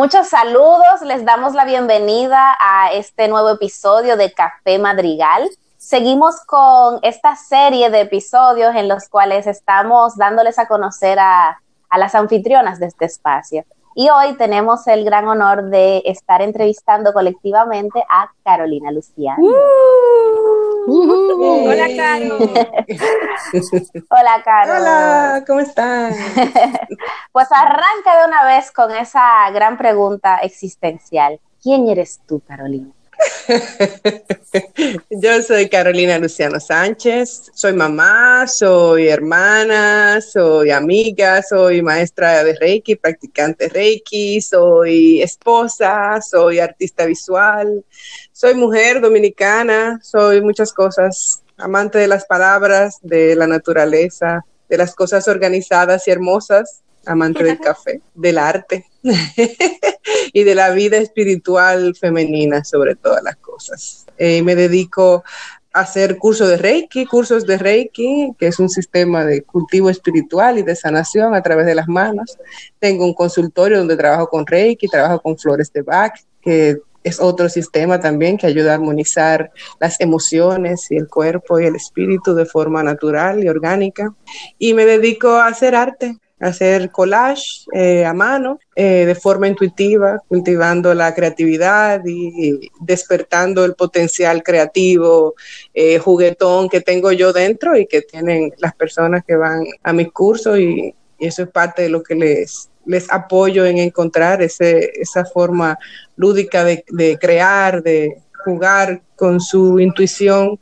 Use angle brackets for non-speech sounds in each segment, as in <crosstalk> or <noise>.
Muchos saludos, les damos la bienvenida a este nuevo episodio de Café Madrigal. Seguimos con esta serie de episodios en los cuales estamos dándoles a conocer a, las anfitrionas de este espacio. Y hoy tenemos el gran honor de estar entrevistando colectivamente a Carolina Luciano. Uh, hola, Caro. <laughs> hola, Caro. Hola, ¿cómo estás? <laughs> pues arranca de una vez con esa gran pregunta existencial. ¿Quién eres tú, Carolina? <laughs> Yo soy Carolina Luciano Sánchez, soy mamá, soy hermana, soy amiga, soy maestra de Reiki, practicante Reiki, soy esposa, soy artista visual, soy mujer dominicana, soy muchas cosas, amante de las palabras, de la naturaleza, de las cosas organizadas y hermosas, amante del café, del arte <laughs> y de la vida espiritual femenina sobre todas las cosas. Eh, me dedico a hacer cursos de Reiki, cursos de Reiki, que es un sistema de cultivo espiritual y de sanación a través de las manos. Tengo un consultorio donde trabajo con Reiki, trabajo con flores de Bach, que es otro sistema también que ayuda a armonizar las emociones y el cuerpo y el espíritu de forma natural y orgánica. Y me dedico a hacer arte, hacer collage eh, a mano eh, de forma intuitiva, cultivando la creatividad y despertando el potencial creativo, eh, juguetón que tengo yo dentro y que tienen las personas que van a mis cursos y, eso es parte de lo que les, les apoyo en encontrar ese, esa forma lúdica de, de crear, de jugar con su intuición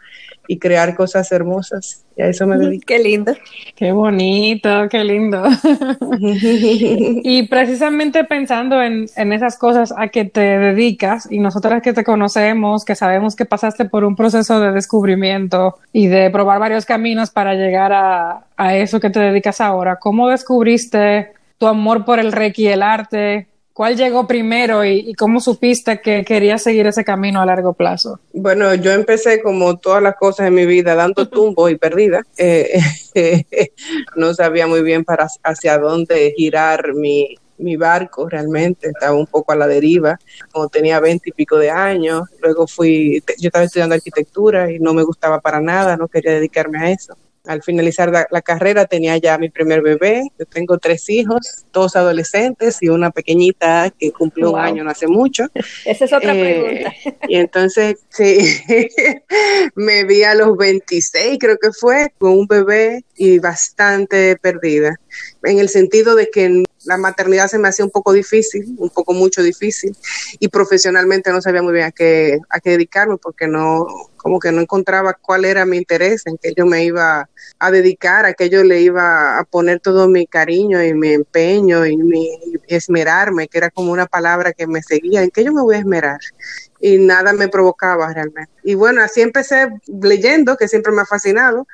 y crear cosas hermosas. Y a eso me dedico. Qué lindo. Qué bonito, qué lindo. <laughs> y precisamente pensando en, en, esas cosas a que te dedicas y nosotras que te conocemos, que sabemos que pasaste por un proceso de descubrimiento y de probar varios caminos para llegar a, a eso que te dedicas ahora, ¿cómo descubriste tu amor por el reiki y el arte? ¿Cuál llegó primero y, cómo supiste que querías seguir ese camino a largo plazo? Bueno, yo empecé como todas las cosas en mi vida dando <laughs> tumbo y perdida. Eh, <laughs> no sabía muy bien para hacia dónde girar mi, mi barco realmente, estaba un poco a la deriva, como tenía veinte y pico de años, luego fui, yo estaba estudiando arquitectura y no me gustaba para nada, no quería dedicarme a eso al finalizar la, carrera tenía ya mi primer bebé. Yo tengo tres hijos, dos adolescentes y una pequeñita que cumplió un año no hace mucho. <laughs> Esa es otra eh, pregunta. Y entonces, sí, <laughs> me vi a los 26, creo que fue, con un bebé y bastante perdida, en el sentido de que la maternidad se me hacía un poco difícil, un poco mucho difícil, y profesionalmente no sabía muy bien a qué, a qué dedicarme porque no, como que no encontraba cuál era mi interés, en qué yo me iba a dedicar, a qué yo le iba a poner todo mi cariño y mi empeño y mi esmerarme, que era como una palabra que me seguía, en qué yo me voy a esmerar. Y nada me provocaba realmente. Y bueno, así empecé leyendo, que siempre me ha fascinado,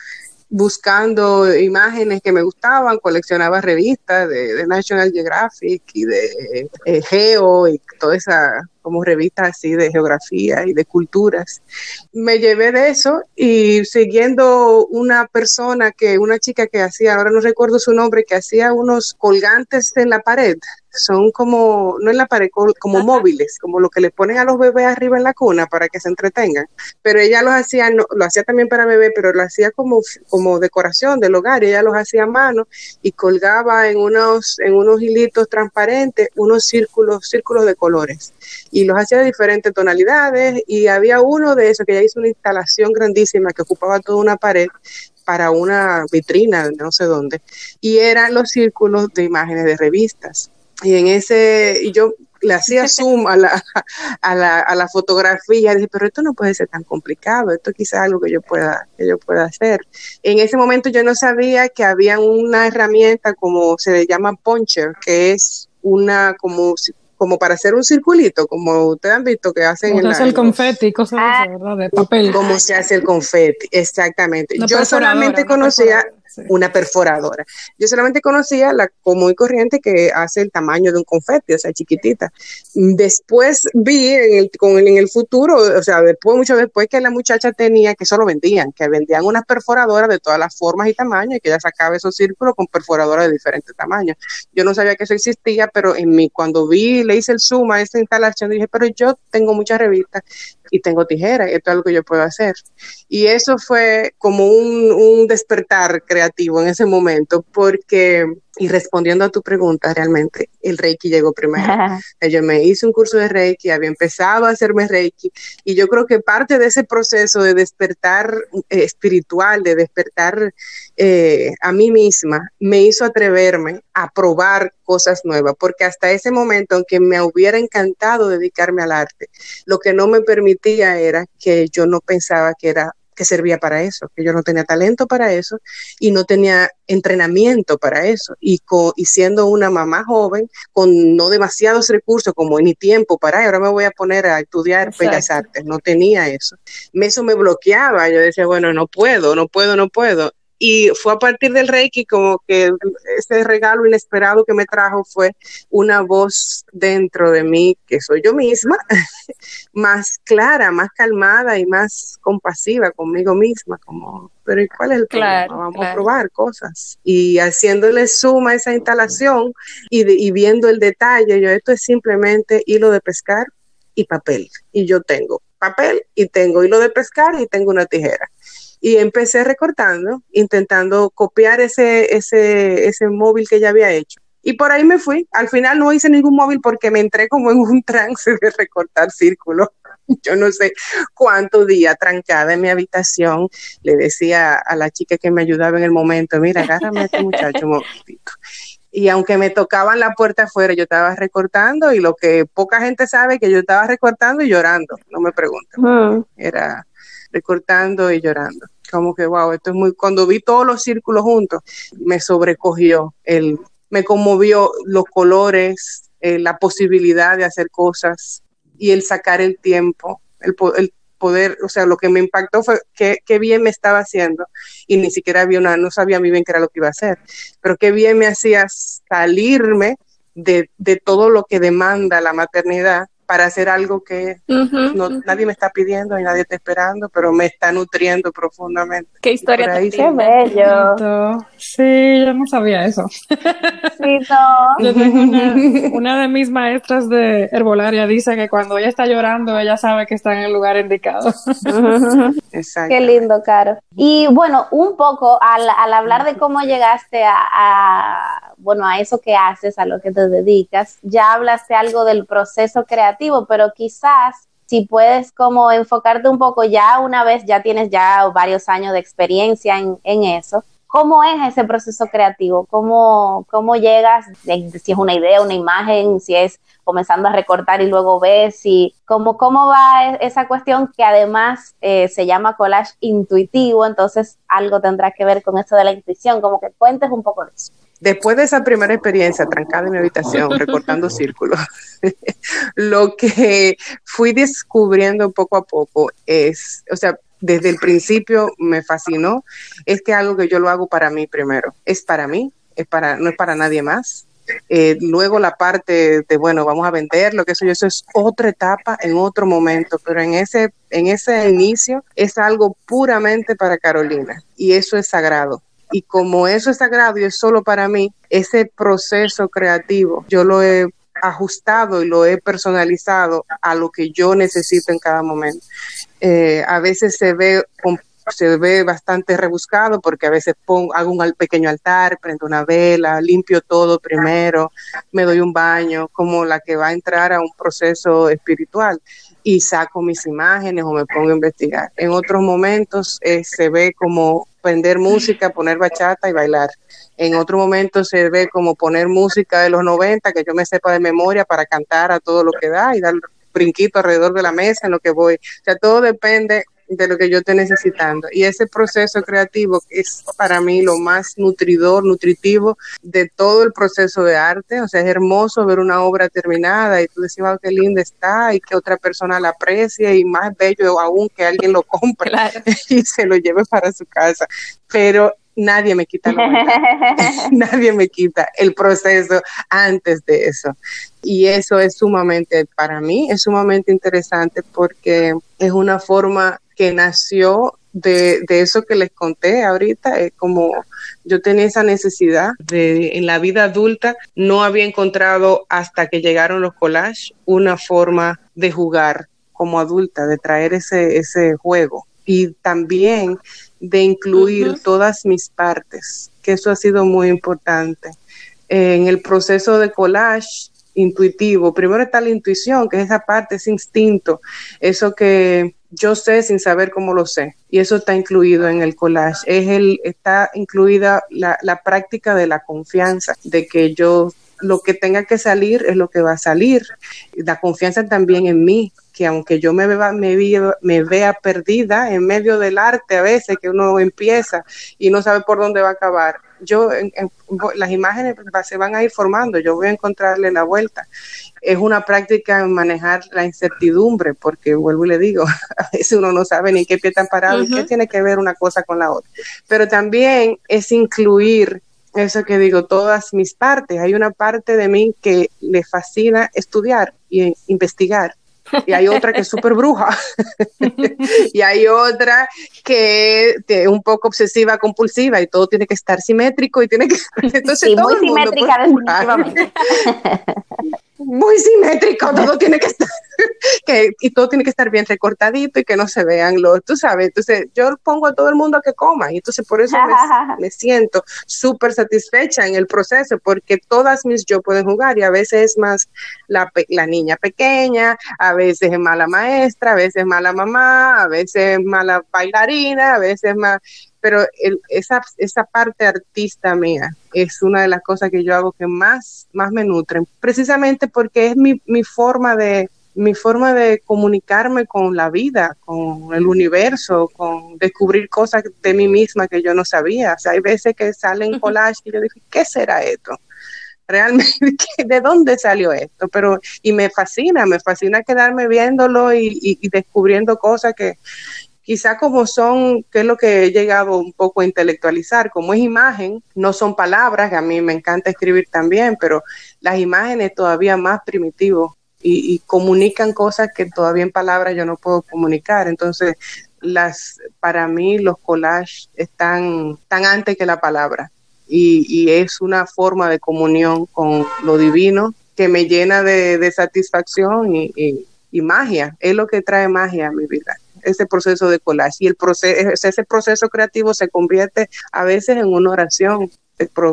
buscando imágenes que me gustaban, coleccionaba revistas de, National Geographic y de eh, Geo y toda esa como revistas así de geografía y de culturas. Me llevé de eso y siguiendo una persona que, una chica que hacía, ahora no recuerdo su nombre, que hacía unos colgantes en la pared son como, no en la pared, como móviles, como lo que le ponen a los bebés arriba en la cuna para que se entretengan. Pero ella los hacía, no, lo hacía también para bebé, pero lo hacía como, como decoración del hogar, y ella los hacía a mano y colgaba en unos, en unos hilitos transparentes unos círculos, círculos de colores. Y los hacía de diferentes tonalidades, y había uno de esos que ella hizo una instalación grandísima que ocupaba toda una pared para una vitrina, no sé dónde, y eran los círculos de imágenes de revistas y en ese, y yo le hacía <laughs> zoom a la, a la, a la fotografía, y dije, pero esto no puede ser tan complicado, esto quizás algo que yo pueda, que yo pueda hacer. En ese momento yo no sabía que había una herramienta como se le llama puncher, que es una como como para hacer un circulito, como ustedes han visto que hacen. Como se hace el confeti, cosas de, ¿verdad? De papel. Como se hace el confeti, exactamente. yo solamente conocía, una perforadora. Yo solamente conocía la común y corriente que hace el tamaño de un confeti, o sea, chiquitita. Después vi en el, con en el futuro, o sea, después, mucho después que la muchacha tenía, que solo vendían, que vendían unas perforadoras de todas las formas y tamaños y que ella sacaba esos círculos con perforadoras de diferentes tamaños. Yo no sabía que eso existía, pero en mí, cuando vi, le hice el zoom a esa instalación, dije, pero yo tengo muchas revistas y tengo tijeras, esto es algo que yo puedo hacer. Y eso fue como un, un despertar creativo en ese momento, porque y respondiendo a tu pregunta, realmente el Reiki llegó primero. <laughs> Yo me hice un curso de Reiki, había empezado a hacerme Reiki y yo creo que parte de ese proceso de despertar eh, espiritual, de despertar eh, a mí misma, me hizo atreverme a probar cosas nuevas, porque hasta ese momento, aunque me hubiera encantado dedicarme al arte, lo que no me permitía era que yo no pensaba que era que servía para eso, que yo no tenía talento para eso y no tenía entrenamiento para eso. Y, y siendo una mamá joven, con no demasiados recursos como ni tiempo para, ahora me voy a poner a estudiar Bellas Artes, no tenía eso. Eso me bloqueaba, yo decía, bueno, no puedo, no puedo, no puedo. Y fue a partir del Reiki como que ese regalo inesperado que me trajo fue una voz dentro de mí, que soy yo misma, <laughs> más clara, más calmada y más compasiva conmigo misma, como, pero ¿y cuál es el problema? Vamos a probar cosas. Y haciéndole suma a esa instalación y, y viendo el detalle, yo esto es simplemente hilo de pescar y papel. Y yo tengo papel y tengo hilo de pescar y tengo una tijera y empecé recortando, intentando copiar ese, ese, ese móvil que ya había hecho. Y por ahí me fui. Al final no hice ningún móvil porque me entré como en un <laughs> trance de recortar círculos. <laughs> Yo no sé cuántos días trancada en mi habitación. Le decía a la chica que me ayudaba en el momento, mira, agárrame a este muchacho un momentito. Y aunque me tocaban la puerta afuera, yo estaba recortando y lo que poca gente sabe que yo estaba recortando y llorando, no me pregunten. Era recortando y llorando como que, wow, esto es muy, cuando vi todos los círculos juntos, me sobrecogió, el, me conmovió los colores, eh, la posibilidad de hacer cosas y el sacar el tiempo, el, poder, o sea, lo que me impactó fue qué, qué bien me estaba haciendo y ni siquiera había una, no sabía muy bien qué era lo que iba a hacer, pero qué bien me hacía salirme de, de todo lo que demanda la maternidad para hacer algo que no, nadie me está pidiendo y nadie está esperando, pero me está nutriendo profundamente. Qué historia tan Qué bello. Sí, yo no sabía eso. <laughs> Sí, <laughs> no. Yo tengo una, una, de mis maestras de herbolaria dice que cuando ella está llorando, ella sabe que está en el lugar indicado. Exacto. Qué lindo, Caro. Y bueno, un poco al, al hablar de cómo llegaste a, a, bueno, a eso que haces, a lo que te dedicas, ya hablaste algo del proceso creativo pero quizás si puedes como enfocarte un poco ya una vez, ya tienes ya varios años de experiencia en, en eso, ¿cómo es ese proceso creativo? ¿Cómo, cómo llegas? Si es una idea, una imagen, si es comenzando a recortar y luego ves, si, cómo, cómo va e, esa cuestión que además eh, se llama collage intuitivo, entonces algo tendrá que ver con eso de la intuición, como que cuentes un poco de eso. Después de esa primera experiencia trancada en mi habitación, <laughs> recortando círculos, <laughs> lo que fui descubriendo poco a poco es, o sea, desde el principio me fascinó, es que algo que yo lo hago para mí primero, es para mí, es para, no es para nadie más. Eh, luego la parte de, bueno, vamos a vender, lo que eso, eso es otra etapa en otro momento, pero en ese, en ese inicio es algo puramente para Carolina y eso es sagrado y como eso es sagrado y es solo para mí, ese proceso creativo yo lo he ajustado y lo he personalizado a lo que yo necesito en cada momento. Eh, a veces se ve se ve bastante rebuscado porque a veces pongo, hago un pequeño altar, prendo una vela, limpio todo primero, me doy un baño, como la que va a entrar a un proceso espiritual y saco mis imágenes o me pongo a investigar. En otros momentos eh, se ve como prender música, poner bachata y bailar. En otro momento se ve como poner música de los 90 que yo me sepa de memoria para cantar a todo lo que da y dar brinquito alrededor de la mesa en lo que voy. O sea, todo depende de lo que yo esté necesitando. Y ese proceso creativo es para mí lo más nutridor, nutritivo de todo el proceso de arte. O sea, es hermoso ver una obra terminada y tú decís, wow, qué linda está y que otra persona la aprecie y más bello aún que alguien lo compre <laughs> y se lo lleve para su casa. Pero nadie me quita <laughs> <laughs> nadie me quita el proceso antes de eso. Y eso es sumamente, para mí, es sumamente interesante porque es una forma que nació de, de, eso que les conté ahorita, es como yo tenía esa necesidad de en la vida adulta, no había encontrado hasta que llegaron los collages una forma de jugar como adulta, de traer ese, ese juego y también de incluir todas mis partes, que eso ha sido muy importante. En el proceso de collage intuitivo, primero está la intuición, que es esa parte, ese instinto, eso que yo sé sin saber cómo lo sé. Y eso está incluido en el collage. Es el, está incluida la, práctica de la confianza, de que yo lo que tenga que salir es lo que va a salir. La confianza también en mí, que aunque yo me me, me vea perdida en medio del arte a veces, que uno empieza y no sabe por dónde va a acabar, yo las imágenes se van a ir formando, yo voy a encontrarle la vuelta. Es una práctica en manejar la incertidumbre, porque vuelvo y le digo, <laughs> a veces uno no sabe ni qué pie están parado y qué tiene que ver una cosa con la otra. Pero también es incluir eso que digo, todas mis partes. Hay una parte de mí que le fascina estudiar y investigar y hay otra que es súper bruja, <laughs> y hay otra que es un poco obsesiva, compulsiva, y todo tiene que estar simétrico y tiene que... <laughs> Entonces, sí, muy simétrica definitivamente. <laughs> muy simétrico, todo tiene que estar, <laughs> que, y todo tiene que estar bien recortadito y que no se vean los, tú sabes, entonces yo pongo a todo el mundo a que coma y entonces por eso me, <laughs> siento súper satisfecha en el proceso porque todas mis yo pueden jugar y a veces es más la, la niña pequeña, a veces es mala maestra, a veces es mala mamá, a veces es mala bailarina, a veces es más pero esa, esa parte artista mía es una de las cosas que yo hago que más, más me nutren, precisamente porque es mi, mi forma de mi forma de comunicarme con la vida, con el universo, con descubrir cosas de mí misma que yo no sabía. O sea, hay veces que salen collage y yo digo, ¿qué será esto? Realmente, <laughs> ¿de dónde salió esto? Pero, y me fascina, me fascina quedarme viéndolo y, y descubriendo cosas que, quizá como son, que es lo que he llegado un poco a intelectualizar, como es imagen, no son palabras, que a mí me encanta escribir también, pero las imágenes todavía más primitivos y, comunican cosas que todavía en palabras yo no puedo comunicar. Entonces, las, para mí los collages están tan antes que la palabra. Y, es una forma de comunión con lo divino que me llena de, satisfacción y, y magia, es lo que trae magia a mi vida ese proceso de collage y el proceso, ese proceso creativo se convierte a veces en una oración,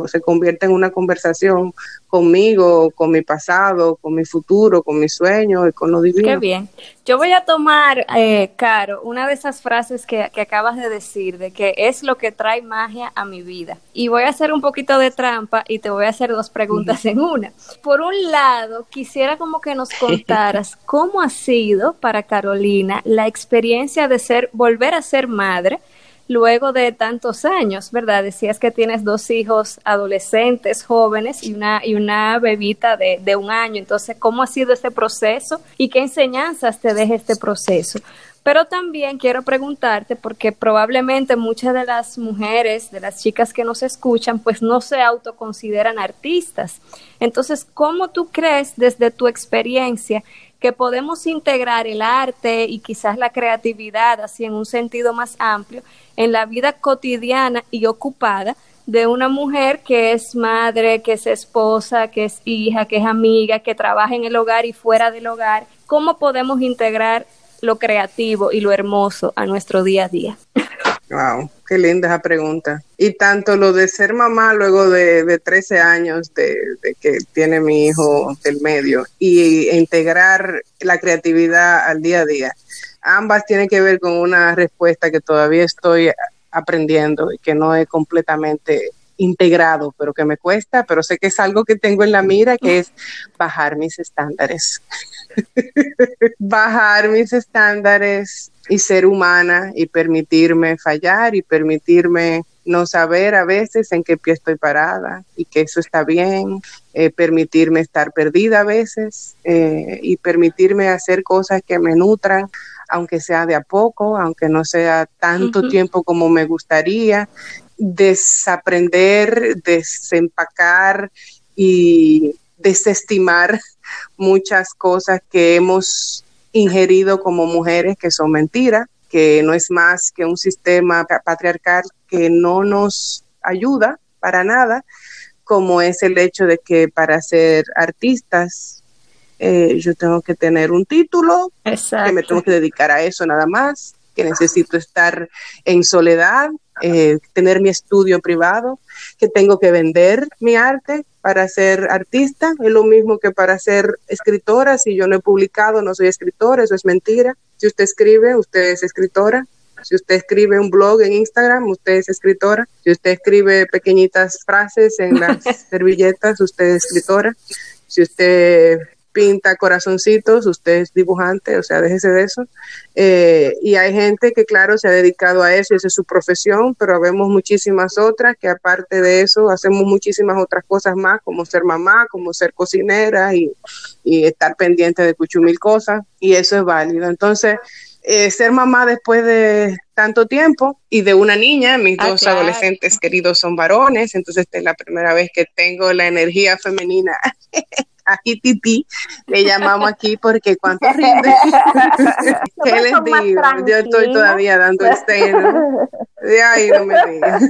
se convierte en una conversación conmigo, con mi pasado, con mi futuro, con mis sueños y con lo divino. Qué bien. Yo voy a tomar, eh, Caro, una de esas frases que, que, acabas de decir, de que es lo que trae magia a mi vida. Y voy a hacer un poquito de trampa y te voy a hacer dos preguntas en una. Por un lado, quisiera como que nos <laughs> contaras cómo ha sido para Carolina la experiencia de ser, volver a ser madre luego de tantos años, ¿verdad? Decías que tienes dos hijos adolescentes, jóvenes y una, y una bebita de, de un año. Entonces, ¿cómo ha sido este proceso y qué enseñanzas te deja este proceso? Pero también quiero preguntarte, porque probablemente muchas de las mujeres, de las chicas que nos escuchan, pues no se autoconsideran artistas. Entonces, ¿cómo tú crees desde tu experiencia que podemos integrar el arte y quizás la creatividad, así en un sentido más amplio, en la vida cotidiana y ocupada de una mujer que es madre, que es esposa, que es hija, que es amiga, que trabaja en el hogar y fuera del hogar. ¿Cómo podemos integrar lo creativo y lo hermoso a nuestro día a día? Wow, qué linda esa pregunta. Y tanto lo de ser mamá luego de, de 13 años de, que tiene mi hijo del medio y integrar la creatividad al día a día. Ambas tienen que ver con una respuesta que todavía estoy aprendiendo y que no es completamente integrado, pero que me cuesta, pero sé que es algo que tengo en la mira, que es bajar mis estándares. <laughs> bajar mis estándares y ser humana y permitirme fallar y permitirme no saber a veces en qué pie estoy parada y que eso está bien, eh, permitirme estar perdida a veces eh, y permitirme hacer cosas que me nutran, aunque sea de a poco, aunque no sea tanto tiempo como me gustaría desaprender, desempacar y desestimar muchas cosas que hemos ingerido como mujeres que son mentiras, que no es más que un sistema patriarcal que no nos ayuda para nada, como es el hecho de que para ser artistas eh, yo tengo que tener un título, que me tengo que dedicar a eso nada más, que necesito estar en soledad, eh, tener mi estudio privado, que tengo que vender mi arte para ser artista, es lo mismo que para ser escritora, si yo no he publicado, no soy escritora, eso es mentira. Si usted escribe, usted es escritora. Si usted escribe un blog en Instagram, usted es escritora. Si usted escribe pequeñitas frases en las <laughs> servilletas, usted es escritora. Si usted pinta corazoncitos, usted es dibujante, o sea, déjese de eso. Eh, y hay gente que, claro, se ha dedicado a eso y esa es su profesión, pero vemos muchísimas otras que aparte de eso hacemos muchísimas otras cosas más, como ser mamá, como ser cocinera y, y estar pendiente de mil cosas, y eso es válido. Entonces, eh, ser mamá después de tanto tiempo y de una niña, mis ah, dos adolescentes queridos son varones, entonces esta es la primera vez que tengo la energía femenina <laughs> Titi, le llamamos aquí porque cuánto <laughs> rinde. ¿Qué les digo? Yo estoy todavía dando. <laughs> De ahí no me digas.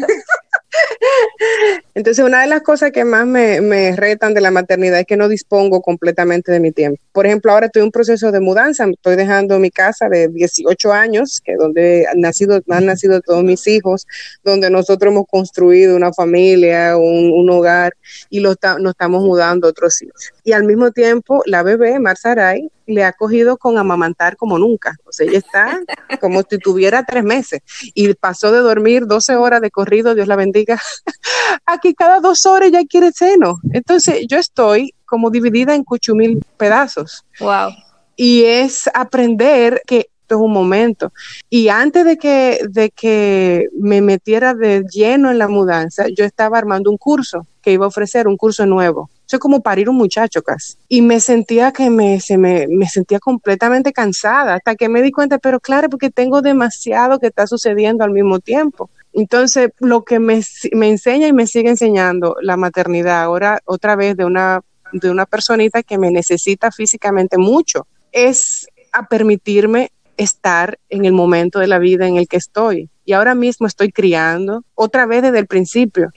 Entonces, una de las cosas que más me, retan de la maternidad es que no dispongo completamente de mi tiempo. Por ejemplo, ahora estoy en un proceso de mudanza, estoy dejando mi casa de 18 años, que donde han nacido, han nacido todos mis hijos, donde nosotros hemos construido una familia, un, hogar, y lo nos estamos mudando a otros sitios. Y al mismo tiempo, la bebé, Marzaray, le ha cogido con amamantar como nunca. O sea, ella está como si tuviera tres meses y pasó de dormir 12 horas de corrido, Dios la bendiga, <laughs> a que cada dos horas ya quiere seno. Entonces, yo estoy como dividida en cuchumil pedazos. Wow. Y es aprender que esto es un momento. Y antes de que, de que me metiera de lleno en la mudanza, yo estaba armando un curso que iba a ofrecer, un curso nuevo es como parir un muchacho casi. Y me sentía que me, se me, me sentía completamente cansada, hasta que me di cuenta, pero claro, porque tengo demasiado que está sucediendo al mismo tiempo. Entonces, lo que me, me enseña y me sigue enseñando la maternidad ahora, otra vez de una, de una personita que me necesita físicamente mucho, es a permitirme estar en el momento de la vida en el que estoy. Y ahora mismo estoy criando, otra vez desde el principio,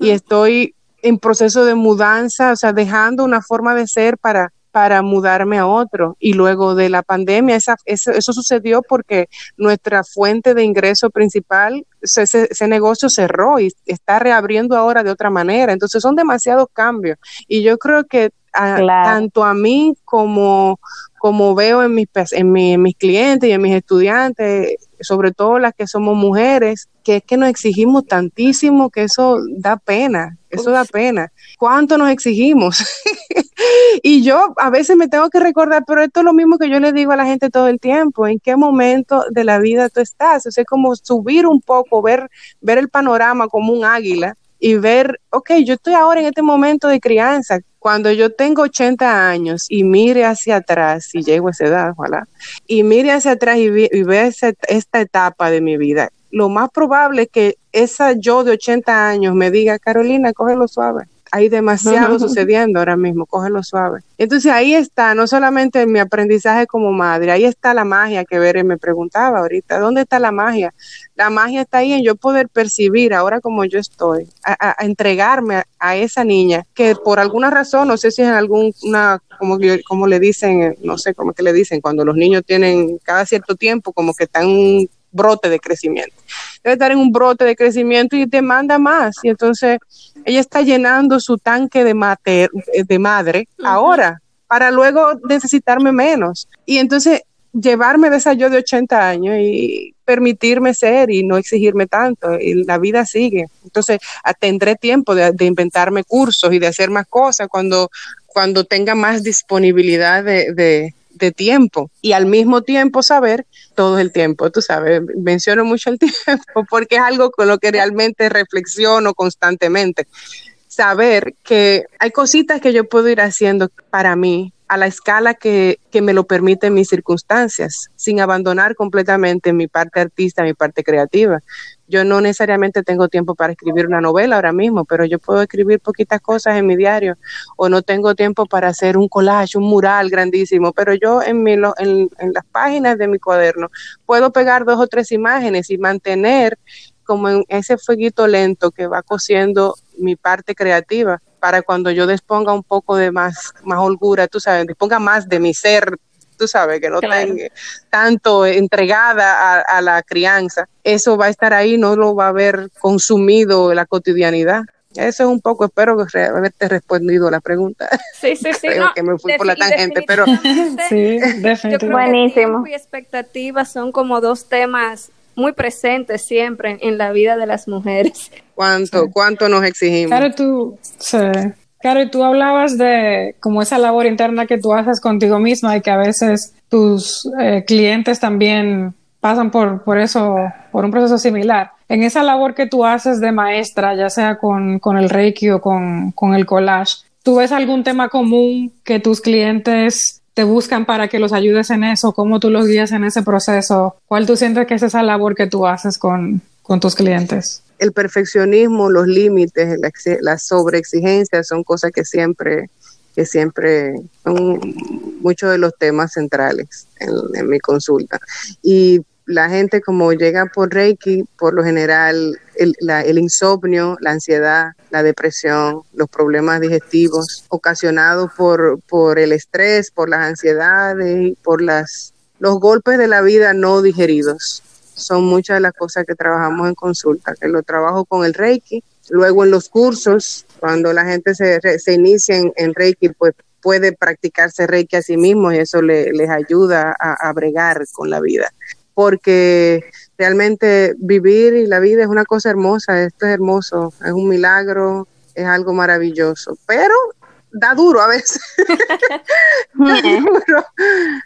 y estoy en proceso de mudanza, o sea, dejando una forma de ser para, para mudarme a otro. Y luego de la pandemia, esa, eso, sucedió porque nuestra fuente de ingreso principal, ese, negocio cerró y está reabriendo ahora de otra manera. Entonces son demasiados cambios. Y yo creo que tanto a mí como, como veo en mis, en, en mis clientes y en mis estudiantes, sobre todo las que somos mujeres, que es que nos exigimos tantísimo que eso da pena, eso da pena. ¿Cuánto nos exigimos? <laughs> y yo a veces me tengo que recordar, pero esto es lo mismo que yo le digo a la gente todo el tiempo, ¿en qué momento de la vida tú estás? O sea, como subir un poco, ver, ver el panorama como un águila y ver, ok, yo estoy ahora en este momento de crianza, cuando yo tengo 80 años y mire hacia atrás, y llego a esa edad, ojalá, y mire hacia atrás y, ve, esta etapa de mi vida, lo más probable es que esa yo de 80 años me diga, Carolina, cógelo suave hay demasiado sucediendo ahora mismo, cógelo suave. Entonces ahí está, no solamente mi aprendizaje como madre, ahí está la magia que Bere me preguntaba ahorita, ¿dónde está la magia? La magia está ahí en yo poder percibir ahora como yo estoy, a, entregarme a, esa niña que por alguna razón, no sé si es en alguna, como, como le dicen, no sé cómo que le dicen, cuando los niños tienen cada cierto tiempo como que están brote de crecimiento. Debe estar en un brote de crecimiento y demanda más. Y entonces ella está llenando su tanque de, mater, de madre ahora para luego necesitarme menos. Y entonces llevarme de esa yo de 80 años y permitirme ser y no exigirme tanto. Y la vida sigue. Entonces tendré tiempo de, inventarme cursos y de hacer más cosas cuando, cuando tenga más disponibilidad de, de tiempo y al mismo tiempo saber todo el tiempo, tú sabes, menciono mucho el <laughs> tiempo porque es algo con lo que realmente reflexiono constantemente. Saber que hay cositas que yo puedo ir haciendo para mí a la escala que, que me lo permiten mis circunstancias, sin abandonar completamente mi parte artista, mi parte creativa. Yo no necesariamente tengo tiempo para escribir una novela ahora mismo, pero yo puedo escribir poquitas cosas en mi diario o no tengo tiempo para hacer un collage, un mural grandísimo, pero yo en, mi, en, en las páginas de mi cuaderno puedo pegar dos o tres imágenes y mantener como en ese fueguito lento que va cociendo mi parte creativa para cuando yo disponga un poco de más, más holgura, tú sabes, disponga más de mi ser, tú sabes, que no tenga tanto entregada a, la crianza, eso va a estar ahí, no lo va a haber consumido la cotidianidad. Eso es un poco, espero que haberte respondido la pregunta. Sí, sí, sí. <laughs> Creo que me fui por la tangente, pero sí, definitivamente. Buenísimo. Y expectativas son como dos temas muy presentes siempre en, la vida de las mujeres. ¿Cuánto, cuánto nos exigimos? Claro, tú, sí. Claro, tú hablabas de como esa labor interna que tú haces contigo misma y que a veces tus eh, clientes también pasan por, por eso, por un proceso similar. En esa labor que tú haces de maestra, ya sea con, con el Reiki o con, con el collage, ¿tú ves algún tema común que tus clientes te buscan para que los ayudes en eso? ¿Cómo tú los guías en ese proceso? ¿Cuál tú sientes que es esa labor que tú haces con, tus clientes? El perfeccionismo, los límites, la, la sobreexigencia son cosas que siempre, que siempre son muchos de los temas centrales en, en mi consulta. Y la gente como llega por Reiki, por lo general el, insomnio, la ansiedad, la depresión, los problemas digestivos ocasionados por, el estrés, por las ansiedades, por las, los golpes de la vida no digeridos. Son muchas de las cosas que trabajamos en consulta, que lo trabajo con el Reiki, luego en los cursos, cuando la gente se, se inicia en, Reiki, pues puede practicarse Reiki a sí mismo y eso les ayuda a, a bregar con la vida porque realmente vivir y la vida es una cosa hermosa, esto es hermoso, es un milagro, es algo maravilloso, pero da duro a veces. <laughs> da duro.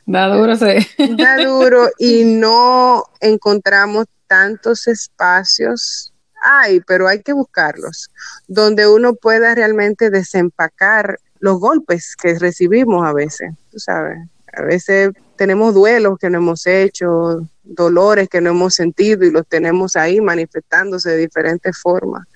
Da duro, sí. da duro y no encontramos tantos espacios. Hay, pero hay que buscarlos, donde uno pueda realmente desempacar los golpes que recibimos a veces, tú sabes. A veces tenemos duelos que no hemos hecho, dolores que no hemos sentido y los tenemos ahí manifestándose de diferentes formas.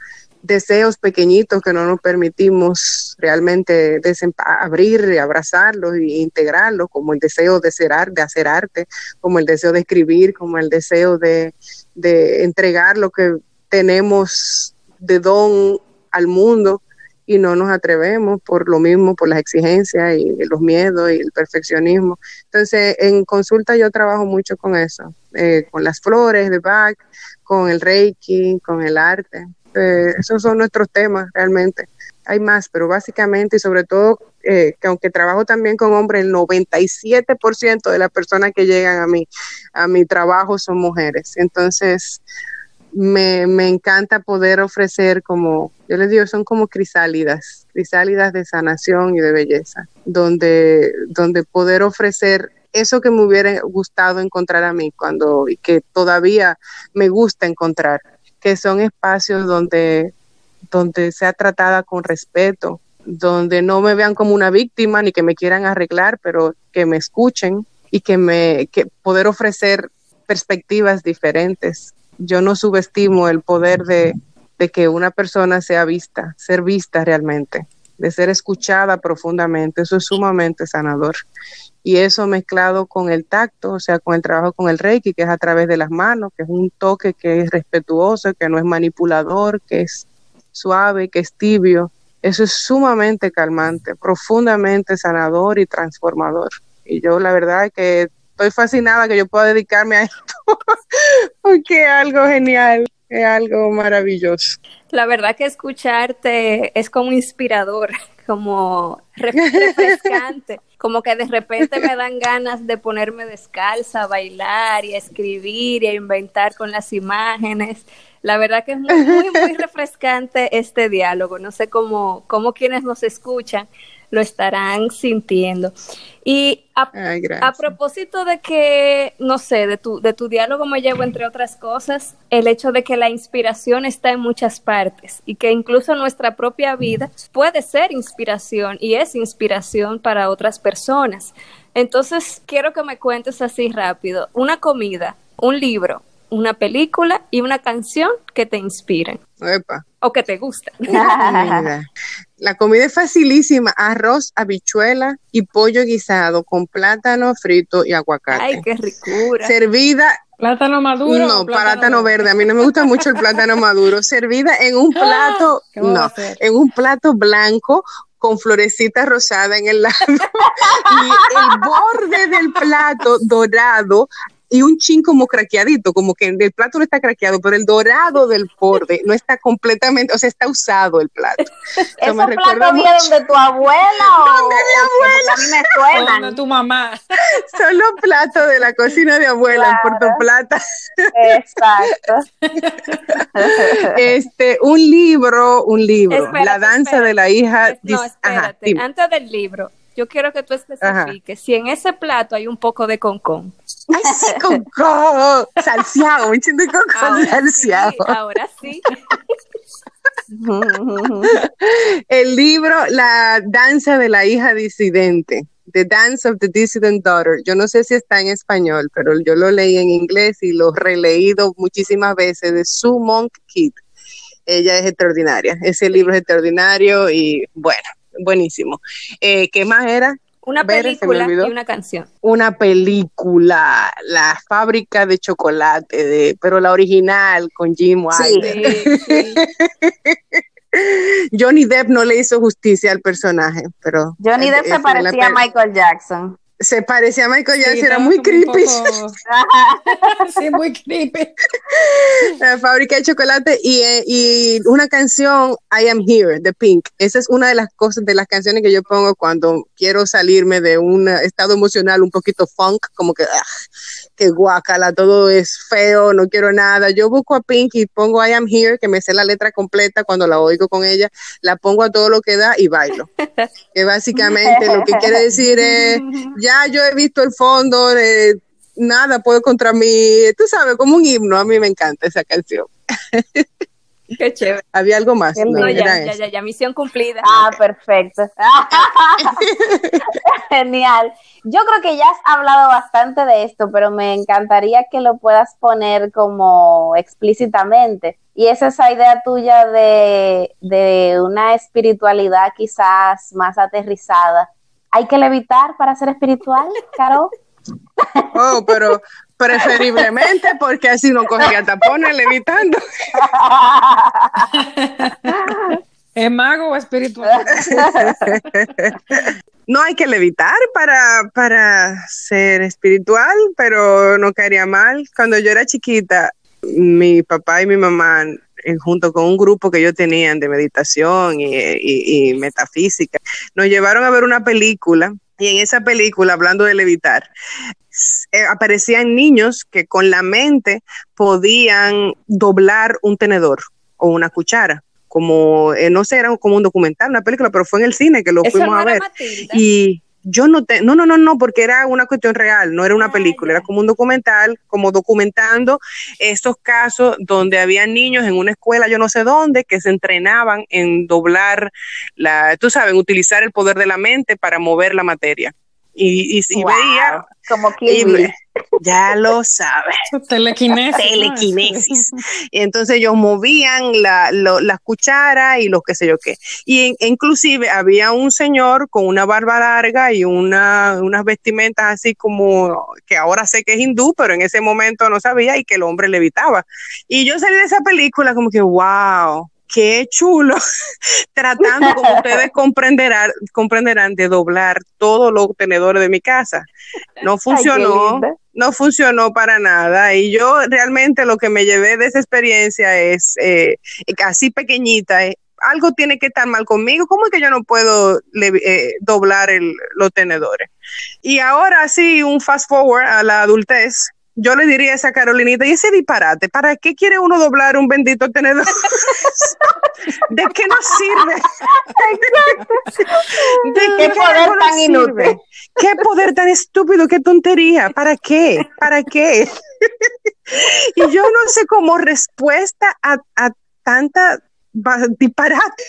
Deseos pequeñitos que no nos permitimos realmente abrir y abrazarlos e integrarlos, como el deseo de, de hacer arte, como el deseo de escribir, como el deseo de, de entregar lo que tenemos de don al mundo y no nos atrevemos por lo mismo, por las exigencias y los miedos y el perfeccionismo. Entonces, en consulta yo trabajo mucho con eso, eh, con las flores de Bach, con el Reiki, con el arte. Eh, esos son nuestros temas realmente. Hay más, pero básicamente y sobre todo eh, que aunque trabajo también con hombres, el 97% de las personas que llegan a mí, a mi trabajo son mujeres. Entonces, me, me, encanta poder ofrecer como, yo les digo, son como crisálidas, crisálidas de sanación y de belleza, donde, donde poder ofrecer eso que me hubiera gustado encontrar a mí cuando, y que todavía me gusta encontrar, que son espacios donde, donde sea tratada con respeto, donde no me vean como una víctima ni que me quieran arreglar, pero que me escuchen y que me, que poder ofrecer perspectivas diferentes yo no subestimo el poder de, que una persona sea vista, ser vista realmente, de ser escuchada profundamente. Eso es sumamente sanador. Y eso mezclado con el tacto, o sea, con el trabajo con el Reiki, que es a través de las manos, que es un toque que es respetuoso, que no es manipulador, que es suave, que es tibio. Eso es sumamente calmante, profundamente sanador y transformador. Y yo la verdad que estoy fascinada que yo pueda dedicarme a esto, <laughs> porque es algo genial, es algo maravilloso. La verdad que escucharte es como inspirador, <laughs> como refrescante, como que de repente me dan ganas de ponerme descalza, a bailar y a escribir y a inventar con las imágenes. La verdad que es muy, muy, muy <laughs> refrescante este diálogo. No sé cómo, cómo quienes nos escuchan lo estarán sintiendo. Y a, propósito de que, no sé, de tu, de tu diálogo me llevo, entre otras cosas, el hecho de que la inspiración está en muchas partes y que incluso nuestra propia vida puede ser inspiración y es inspiración para otras personas. Entonces, quiero que me cuentes así rápido, una comida, un libro, una película y una canción que te inspiren. O que te gusten. <laughs> La comida es facilísima, arroz, habichuela y pollo guisado con plátano frito y aguacate. Ay, qué ricura. Servida ¿Plátano maduro? No, plátano, verde. A mí no me gusta mucho el plátano maduro. <laughs> Servida en un plato, no, en un plato blanco con florecita rosada en el lado <laughs> y el borde del plato dorado y un chin como craqueadito, como que el plato no está craqueado, pero el dorado del borde no está completamente, o sea, está usado el plato. ¿Esos platos vienen de tu abuela o de mi abuela? A mí me suenan. de tu mamá. <laughs> Son los platos de la cocina de abuela en Puerto Plata. Exacto. <laughs> este, un libro, un libro, La danza de la hija. No, espérate, antes del libro, yo quiero que tú especifiques si en ese plato hay un poco de concón. ¡Ay, sí, <laughs> concón! Salseado, me entiendo concón salseado. ahora sí. <laughs> El libro La danza de la hija disidente. The Dance of the Dissident Daughter. Yo no sé si está en español, pero yo lo leí en inglés y lo he releído muchísimas veces de Sue Monk Kid. Ella es extraordinaria. Ese libro es extraordinario y bueno, buenísimo. Eh, ¿Qué más era? Una película y una canción. Una película, La fábrica de chocolate, de, pero la original con Jim White. <laughs> Johnny Depp no le hizo justicia al personaje, pero Johnny Depp se parecía a Michael Jackson se parecía a Michael Jackson, era muy creepy. <laughs> sí, muy creepy. La fábrica de chocolate y, eh, y, una canción, I Am Here, de Pink. Esa es una de las cosas, de las canciones que yo pongo cuando quiero salirme de un estado emocional un poquito funk, como que, ah, que guacala, todo es feo, no quiero nada. Yo busco a Pink y pongo I Am Here, que me sé la letra completa cuando la oigo con ella, la pongo a todo lo que da y bailo. que básicamente lo que quiere decir es ya yo he visto el fondo de nada puedo contra mí, tú sabes, como un himno, a mí me encanta esa canción. <laughs> Qué chévere. Había algo más. No, ya, ya, ya, misión cumplida. Ah, perfecto. <laughs> <laughs> Genial. Yo creo que ya has hablado bastante de esto, pero me encantaría que lo puedas poner como explícitamente. Y es esa idea tuya de, de una espiritualidad quizás más aterrizada ¿Hay que levitar para ser espiritual, Caro? <laughs> Oh, pero preferiblemente porque así no cogía tapones levitando. <laughs> ¿Es mago o espiritual? <laughs> no hay que levitar para, para ser espiritual, pero no caería mal. Cuando yo era chiquita, mi papá y mi mamá junto con un grupo que ellos tenían de meditación y, metafísica, nos llevaron a ver una película y en esa película, hablando de levitar, eh, aparecían niños que con la mente podían doblar un tenedor o una cuchara como, eh, no sé, era como un documental, una película, pero fue en el cine que lo fuimos a ver. Y yo no te, no, no, no, no, porque era una cuestión real, no era una ah, película, era como un documental, como documentando estos casos donde había niños en una escuela, yo no sé dónde, que se entrenaban en doblar la, tú sabes, utilizar el poder de la mente para mover la materia. Y, y, veía como ya lo sabes. Telequinesis. Telequinesis. Y entonces ellos movían la, las cucharas y los qué sé yo qué. Y inclusive había un señor con una barba larga y una, unas vestimentas así como que ahora sé que es hindú, pero en ese momento no sabía y que el hombre le evitaba. Y yo salí de esa película como que, wow, qué chulo, <laughs> tratando, como ustedes <laughs> comprenderán, comprenderán, de doblar todos los tenedores de mi casa. No funcionó, no funcionó para nada. Y yo realmente lo que me llevé de esa experiencia es, eh, así pequeñita, eh, algo tiene que estar mal conmigo. ¿Cómo es que yo no puedo eh, doblar los tenedores? Y ahora sí, un fast forward a la adultez, yo le diría a esa Carolinita, y ese disparate, ¿para qué quiere uno doblar un bendito tenedor? <laughs> ¿De qué nos sirve? <laughs> ¿De qué, poder tan inútil? ¿Qué poder tan estúpido? ¿Qué tontería? ¿Para qué? ¿Para qué? <laughs> y yo no sé cómo respuesta a, a tanta disparate,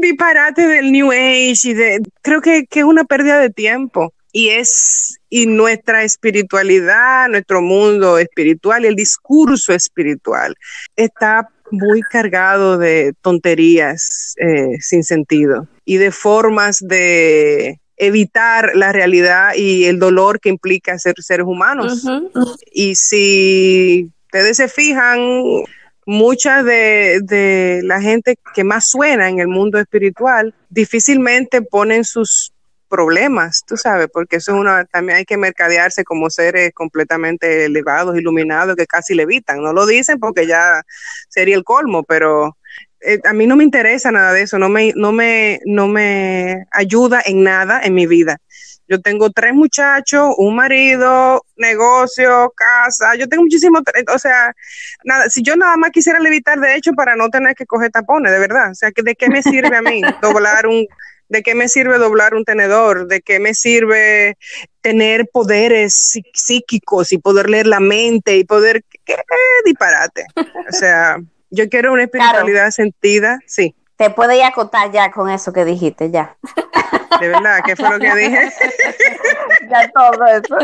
disparate del New Age y de, creo que, que es una pérdida de tiempo y es y nuestra espiritualidad, nuestro mundo espiritual el discurso espiritual está muy cargado de tonterías eh, sin sentido y de formas de evitar la realidad y el dolor que implica ser seres humanos. Y si ustedes se fijan, mucha de, de, la gente que más suena en el mundo espiritual difícilmente ponen sus problemas, tú sabes, porque eso es una, también hay que mercadearse como seres completamente elevados, iluminados, que casi levitan. No lo dicen porque ya sería el colmo, pero eh, a mí no me interesa nada de eso, no me, no me, no me ayuda en nada en mi vida. Yo tengo tres muchachos, un marido, negocio, casa. Yo tengo muchísimo, o sea, nada, si yo nada más quisiera levitar, de hecho, para no tener que coger tapones, de verdad. O sea, ¿de qué me sirve a mí <laughs> doblar un, ¿De qué me sirve doblar un tenedor? ¿De qué me sirve tener poderes psíquicos y poder leer la mente y poder... ¿Qué disparate? O sea, yo quiero una espiritualidad sentida, sí. Te puede ir acotar ya con eso que dijiste, ya. <laughs> De verdad, ¿qué fue lo que dije? <laughs> ya todo eso.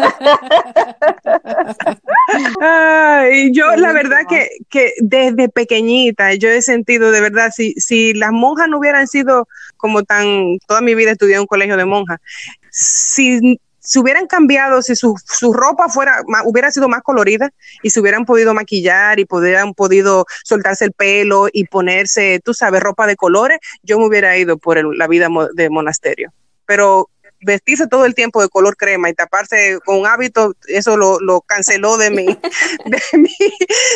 Ay, yo la verdad que, que desde pequeñita yo he sentido de verdad, si, si las monjas no hubieran sido como tan, toda mi vida estudié en un colegio de monjas, si se hubieran cambiado, si su, su ropa fuera, hubiera sido más colorida y se hubieran podido maquillar y hubieran podido soltarse el pelo y ponerse, tú sabes, ropa de colores, yo me hubiera ido por la vida de monasterio. Pero vestirse todo el tiempo de color crema y taparse con un hábito, eso lo, lo canceló de mi, <laughs> de, mi,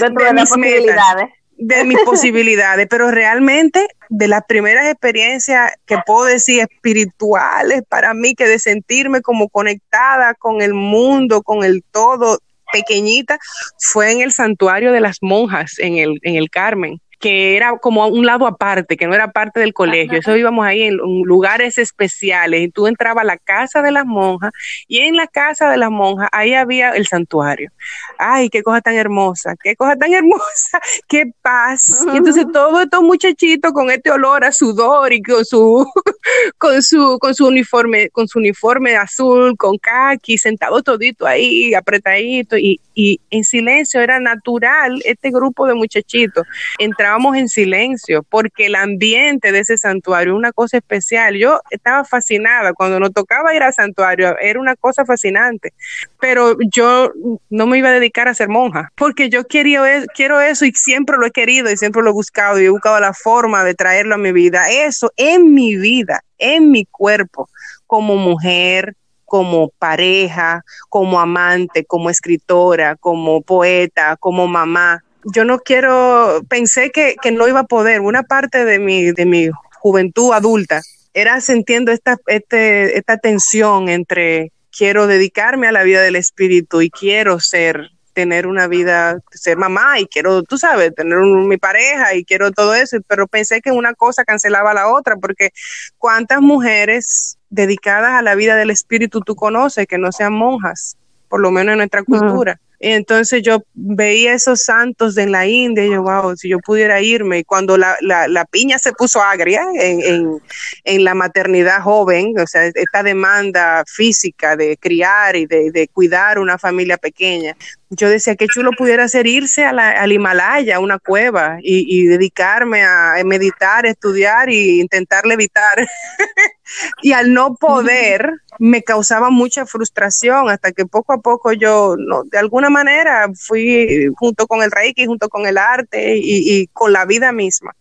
de, mis posibilidades. de mis <laughs> posibilidades, pero realmente de las primeras experiencias que puedo decir espirituales para mí, que de sentirme como conectada con el mundo, con el todo, pequeñita, fue en el santuario de las monjas en el, en el Carmen que era como un lado aparte, que no era parte del colegio. Eso íbamos ahí en lugares especiales y tú entrabas a la casa de las monjas y en la casa de las monjas ahí había el santuario. Ay, qué cosa tan hermosa, qué cosa tan <laughs> hermosa, qué paz. Y entonces todos estos muchachitos con este olor a sudor y con su <laughs> con su con su uniforme con su uniforme azul con kaki sentado todito ahí apretadito y, y en silencio era natural este grupo de muchachitos entraba en silencio porque el ambiente de ese santuario una cosa especial. Yo estaba fascinada cuando nos tocaba ir al santuario, era una cosa fascinante, pero yo no me iba a dedicar a ser monja porque yo quería, quiero eso y siempre lo he querido y siempre lo he buscado y he buscado la forma de traerlo a mi vida. Eso en mi vida, en mi cuerpo, como mujer, como pareja, como amante, como escritora, como poeta, como mamá yo no quiero, pensé que, no iba a poder. Una parte de mi, de mi juventud adulta era sintiendo esta, este, esta tensión entre quiero dedicarme a la vida del espíritu y quiero ser tener una vida, ser mamá y quiero, tú sabes, tener mi pareja y quiero todo eso, pero pensé que una cosa cancelaba a la otra, porque cuántas mujeres dedicadas a la vida del espíritu tú conoces que no sean monjas, por lo menos en nuestra cultura. Y entonces yo veía esos santos de la India y yo, wow, si yo pudiera irme. Y cuando la, la, piña se puso agria en, en, en, la maternidad joven, o sea, esta demanda física de criar y de, de cuidar una familia pequeña, yo decía que chulo pudiera ser irse a la, al Himalaya, a una cueva, y, y dedicarme a meditar, estudiar e intentar levitar. <laughs> y al no poder, me causaba mucha frustración hasta que poco a poco yo, no, de alguna manera, fui junto con el Reiki, junto con el arte y, y con la vida misma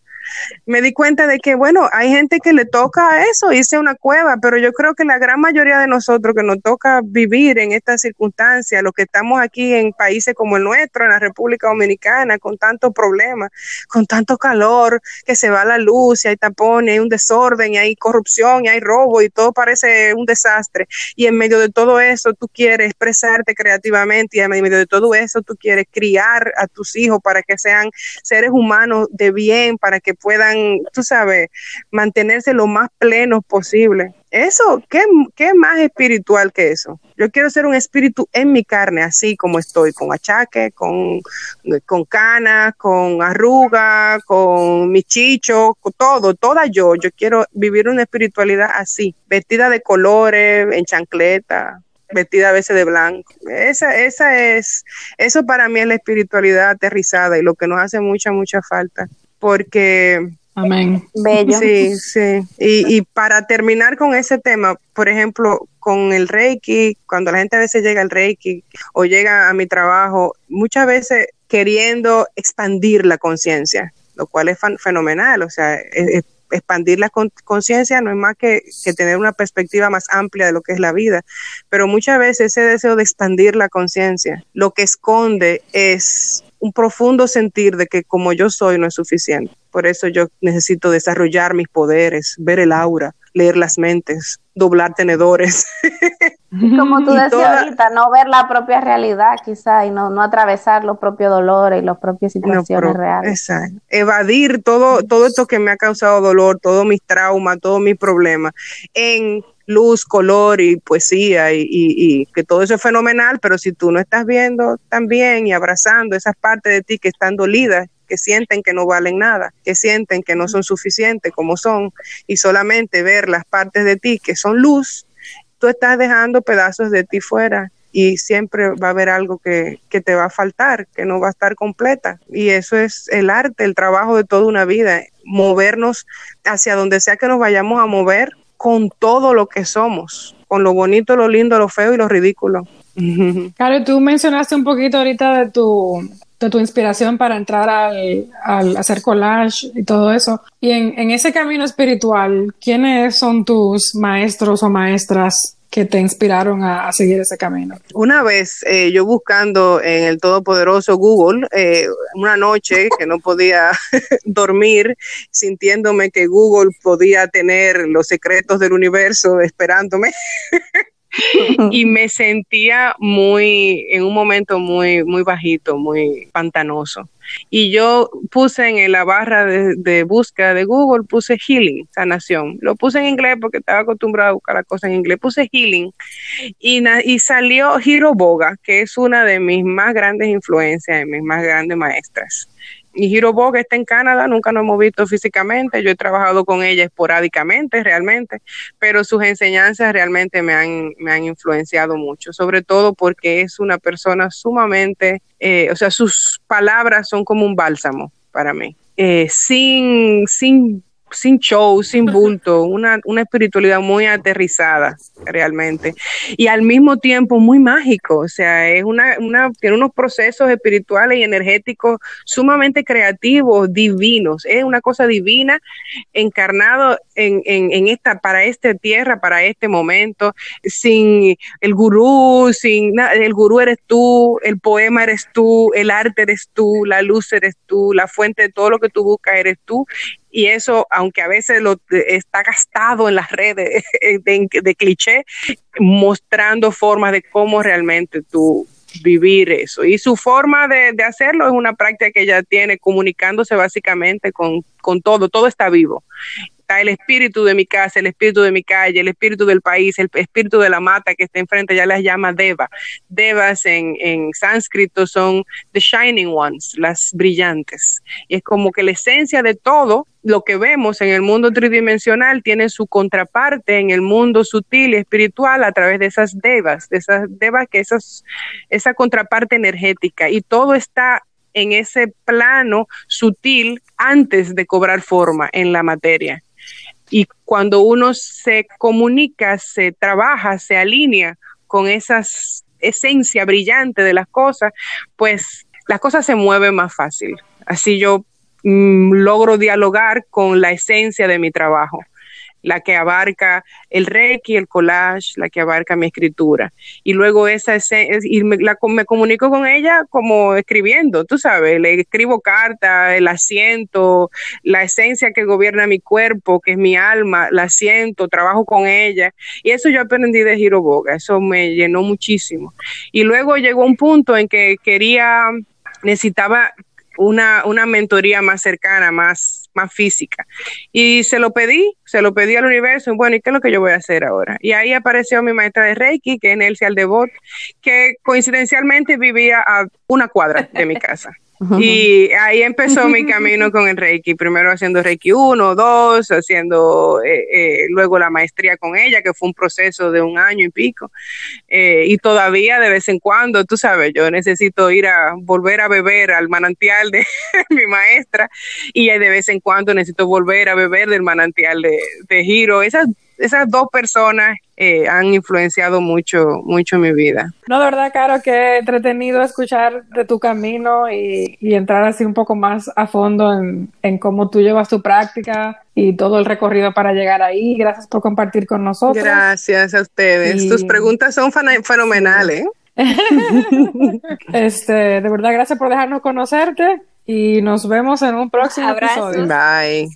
me di cuenta de que, bueno, hay gente que le toca eso, hice una cueva, pero yo creo que la gran mayoría de nosotros que nos toca vivir en estas circunstancias, los que estamos aquí en países como el nuestro, en la República Dominicana, con tantos problemas, con tanto calor, que se va la luz y hay tapones, hay un desorden, y hay corrupción, y hay robo, y todo parece un desastre. Y en medio de todo eso, tú quieres expresarte creativamente, y en medio de todo eso, tú quieres criar a tus hijos para que sean seres humanos de bien, para que puedan, tú sabes, mantenerse lo más plenos posible. Eso, ¿qué, ¿qué más espiritual que eso? Yo quiero ser un espíritu en mi carne, así como estoy, con achaque, con, con canas, con arruga, con mi chicho, con todo, toda yo. Yo quiero vivir una espiritualidad así, vestida de colores, en chancleta, vestida a veces de blanco. Esa, esa es, eso para mí es la espiritualidad aterrizada y lo que nos hace mucha, mucha falta. Porque Amén. Bello. Sí, sí. Y, y para terminar con ese tema, por ejemplo, con el Reiki, cuando la gente a veces llega al Reiki o llega a mi trabajo, muchas veces queriendo expandir la conciencia, lo cual es fenomenal, o sea, es, es expandir la conciencia no es más que, que, tener una perspectiva más amplia de lo que es la vida, pero muchas veces ese deseo de expandir la conciencia lo que esconde es un profundo sentir de que como yo soy no es suficiente. Por eso yo necesito desarrollar mis poderes, ver el aura, leer las mentes, doblar tenedores. <laughs> Como tú <laughs> decías toda... ahorita, no ver la propia realidad quizá y no, no atravesar los propios dolores y las propias situaciones reales. Exacto. Evadir todo, todo esto que me ha causado dolor, todos mis traumas, todos mis problemas, en luz, color y poesía y, y, y, que todo eso es fenomenal, pero si tú no estás viendo también y abrazando esas partes de ti que están dolidas, que sienten que no valen nada, que sienten que no son suficientes como son y solamente ver las partes de ti que son luz, tú estás dejando pedazos de ti fuera y siempre va a haber algo que, que, te va a faltar, que no va a estar completa. Y eso es el arte, el trabajo de toda una vida, movernos hacia donde sea que nos vayamos a mover con todo lo que somos, con lo bonito, lo lindo, lo feo y lo ridículo. <laughs> Claro, tú mencionaste un poquito ahorita de tu, de tu inspiración para entrar al, al, hacer collage y todo eso. Y en, en ese camino espiritual, ¿quiénes son tus maestros o maestras que te inspiraron a, a, seguir ese camino? Una vez eh, yo buscando en el todopoderoso Google, eh, una noche que no podía <laughs> dormir, sintiéndome que Google podía tener los secretos del universo esperándome. <laughs> y me sentía muy, en un momento muy, muy bajito, muy pantanoso. Y yo puse en la barra de, búsqueda de Google, puse healing, sanación. Lo puse en inglés porque estaba acostumbrado a buscar las cosas en inglés. Puse healing y, y salió Hiro Boga, que es una de mis más grandes influencias, de mis más grandes maestras y Hiro Boga está en Canadá, nunca nos hemos visto físicamente, yo he trabajado con ella esporádicamente realmente, pero sus enseñanzas realmente me han, me han influenciado mucho, sobre todo porque es una persona sumamente, eh, o sea, sus palabras son como un bálsamo para mí. Eh, sin, sin sin show, sin <laughs> bulto, una, una espiritualidad muy aterrizada realmente. Y al mismo tiempo muy mágico, o sea, es una, una, tiene unos procesos espirituales y energéticos sumamente creativos, divinos, es una cosa divina encarnado en, en, en esta, para esta tierra, para este momento, sin el gurú, sin el gurú eres tú, el poema eres tú, el arte eres tú, la luz eres tú, la fuente de todo lo que tú buscas eres tú y eso, aunque a veces lo está gastado en las redes <laughs> de, cliché, mostrando formas de cómo realmente tú vivir eso. Y su forma de, de, hacerlo es una práctica que ella tiene, comunicándose básicamente con, con todo, todo está vivo está el espíritu de mi casa, el espíritu de mi calle, el espíritu del país, el espíritu de la mata que está enfrente, ya las llama Deva. Devas en, en sánscrito son the shining ones, las brillantes. Y es como que la esencia de todo lo que vemos en el mundo tridimensional tiene su contraparte en el mundo sutil y espiritual a través de esas devas, de esas devas que esas, esa contraparte energética y todo está en ese plano sutil antes de cobrar forma en la materia. Y cuando uno se comunica, se trabaja, se alinea con esa esencia brillante de las cosas, pues las cosas se mueven más fácil. Así yo mm, logro dialogar con la esencia de mi trabajo la que abarca el reiki, el collage, la que abarca mi escritura. Y luego esa y me, me comunico con ella como escribiendo, tú sabes, le escribo cartas, el asiento, la esencia que gobierna mi cuerpo, que es mi alma, la siento, trabajo con ella. Y eso yo aprendí de Hiroboga, eso me llenó muchísimo. Y luego llegó un punto en que quería, necesitaba una, una mentoría más cercana, más, más física. Y se lo pedí, se lo pedí al universo, bueno, ¿y qué es lo que yo voy a hacer ahora? Y ahí apareció mi maestra de Reiki, que es Nelsia Aldebot, que coincidencialmente vivía a una cuadra de mi casa. Y ahí empezó mi camino con el Reiki, primero haciendo Reiki 1, 2, haciendo eh, eh, luego la maestría con ella, que fue un proceso de un año y pico. Eh, y todavía de vez en cuando, tú sabes, yo necesito ir a volver a beber al manantial de <laughs> mi maestra y de vez en cuando necesito volver a beber del manantial de, de Giro. Esas esas dos personas eh, han influenciado mucho, mucho mi vida. No, de verdad, Caro, que entretenido escuchar de tu camino y, entrar así un poco más a fondo en, cómo tú llevas tu práctica y todo el recorrido para llegar ahí. Gracias por compartir con nosotros. Gracias a ustedes. Tus preguntas son fenomenales. <laughs> este, de verdad, gracias por dejarnos conocerte y nos vemos en un próximo episodio. Bye.